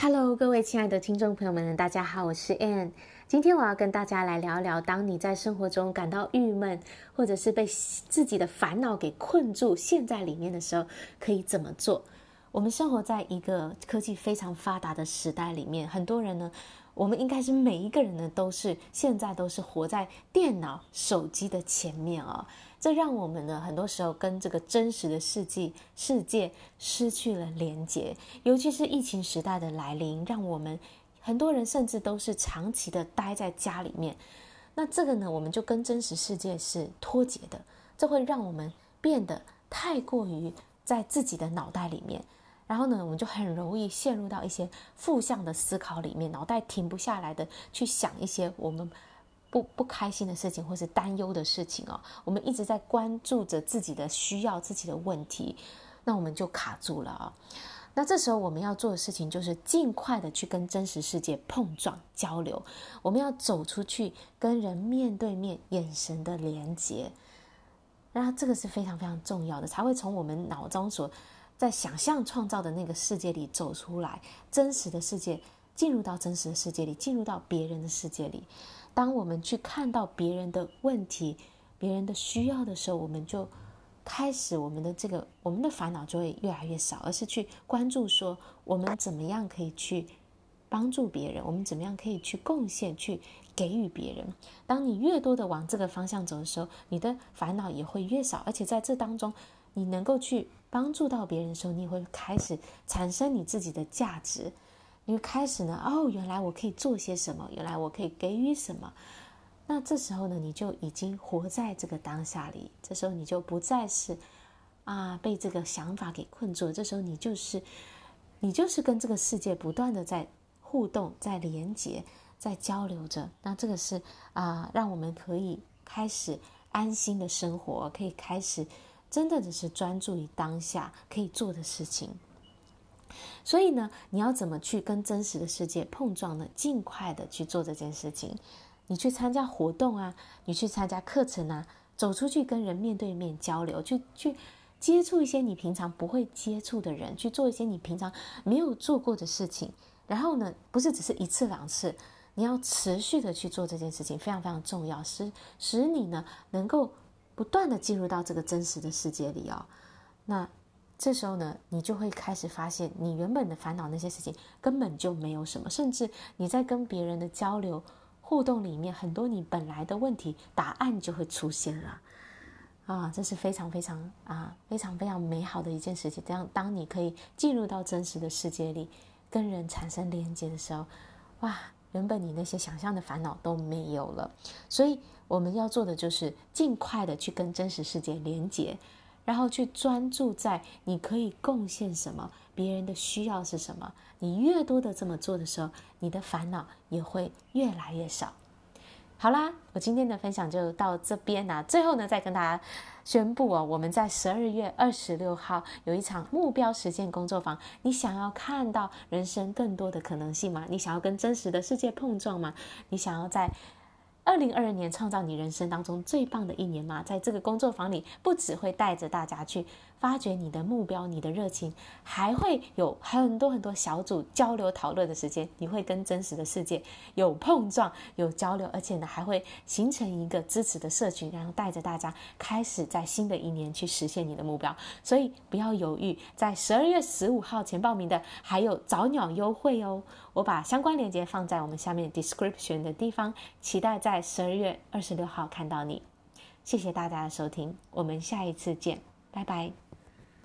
Hello，各位亲爱的听众朋友们，大家好，我是 Ann。今天我要跟大家来聊聊，当你在生活中感到郁闷，或者是被自己的烦恼给困住，陷在里面的时候，可以怎么做？我们生活在一个科技非常发达的时代里面，很多人呢，我们应该是每一个人呢，都是现在都是活在电脑、手机的前面啊、哦。这让我们呢，很多时候跟这个真实的世界世界失去了连接，尤其是疫情时代的来临，让我们很多人甚至都是长期的待在家里面。那这个呢，我们就跟真实世界是脱节的，这会让我们变得太过于在自己的脑袋里面，然后呢，我们就很容易陷入到一些负向的思考里面，脑袋停不下来的去想一些我们。不不开心的事情，或是担忧的事情哦，我们一直在关注着自己的需要、自己的问题，那我们就卡住了啊。那这时候我们要做的事情，就是尽快的去跟真实世界碰撞、交流。我们要走出去，跟人面对面、眼神的连接。那这个是非常非常重要的，才会从我们脑中所在想象创造的那个世界里走出来，真实的世界进入到真实的世界里，进入到别人的世界里。当我们去看到别人的问题、别人的需要的时候，我们就开始我们的这个我们的烦恼就会越来越少，而是去关注说我们怎么样可以去帮助别人，我们怎么样可以去贡献、去给予别人。当你越多的往这个方向走的时候，你的烦恼也会越少，而且在这当中，你能够去帮助到别人的时候，你也会开始产生你自己的价值。因为开始呢，哦，原来我可以做些什么，原来我可以给予什么。那这时候呢，你就已经活在这个当下里。这时候你就不再是啊被这个想法给困住了。这时候你就是你就是跟这个世界不断的在互动、在连接、在交流着。那这个是啊，让我们可以开始安心的生活，可以开始真的只是专注于当下可以做的事情。所以呢，你要怎么去跟真实的世界碰撞呢？尽快的去做这件事情。你去参加活动啊，你去参加课程啊，走出去跟人面对面交流，去去接触一些你平常不会接触的人，去做一些你平常没有做过的事情。然后呢，不是只是一次两次，你要持续的去做这件事情，非常非常重要，使使你呢能够不断的进入到这个真实的世界里哦。那。这时候呢，你就会开始发现，你原本的烦恼那些事情根本就没有什么，甚至你在跟别人的交流互动里面，很多你本来的问题答案就会出现了，啊，这是非常非常啊非常非常美好的一件事情。这样，当你可以进入到真实的世界里，跟人产生连接的时候，哇，原本你那些想象的烦恼都没有了。所以我们要做的就是尽快的去跟真实世界连接。然后去专注在你可以贡献什么，别人的需要是什么。你越多的这么做的时候，你的烦恼也会越来越少。好啦，我今天的分享就到这边啦。最后呢，再跟大家宣布哦，我们在十二月二十六号有一场目标实践工作坊。你想要看到人生更多的可能性吗？你想要跟真实的世界碰撞吗？你想要在二零二二年创造你人生当中最棒的一年吗？在这个工作坊里，不只会带着大家去发掘你的目标、你的热情，还会有很多很多小组交流讨论的时间。你会跟真实的世界有碰撞、有交流，而且呢，还会形成一个支持的社群，然后带着大家开始在新的一年去实现你的目标。所以不要犹豫，在十二月十五号前报名的还有早鸟优惠哦。我把相关链接放在我们下面 description 的地方，期待在在十二月二十六号看到你。谢谢大家的收听，我们下一次见，拜拜。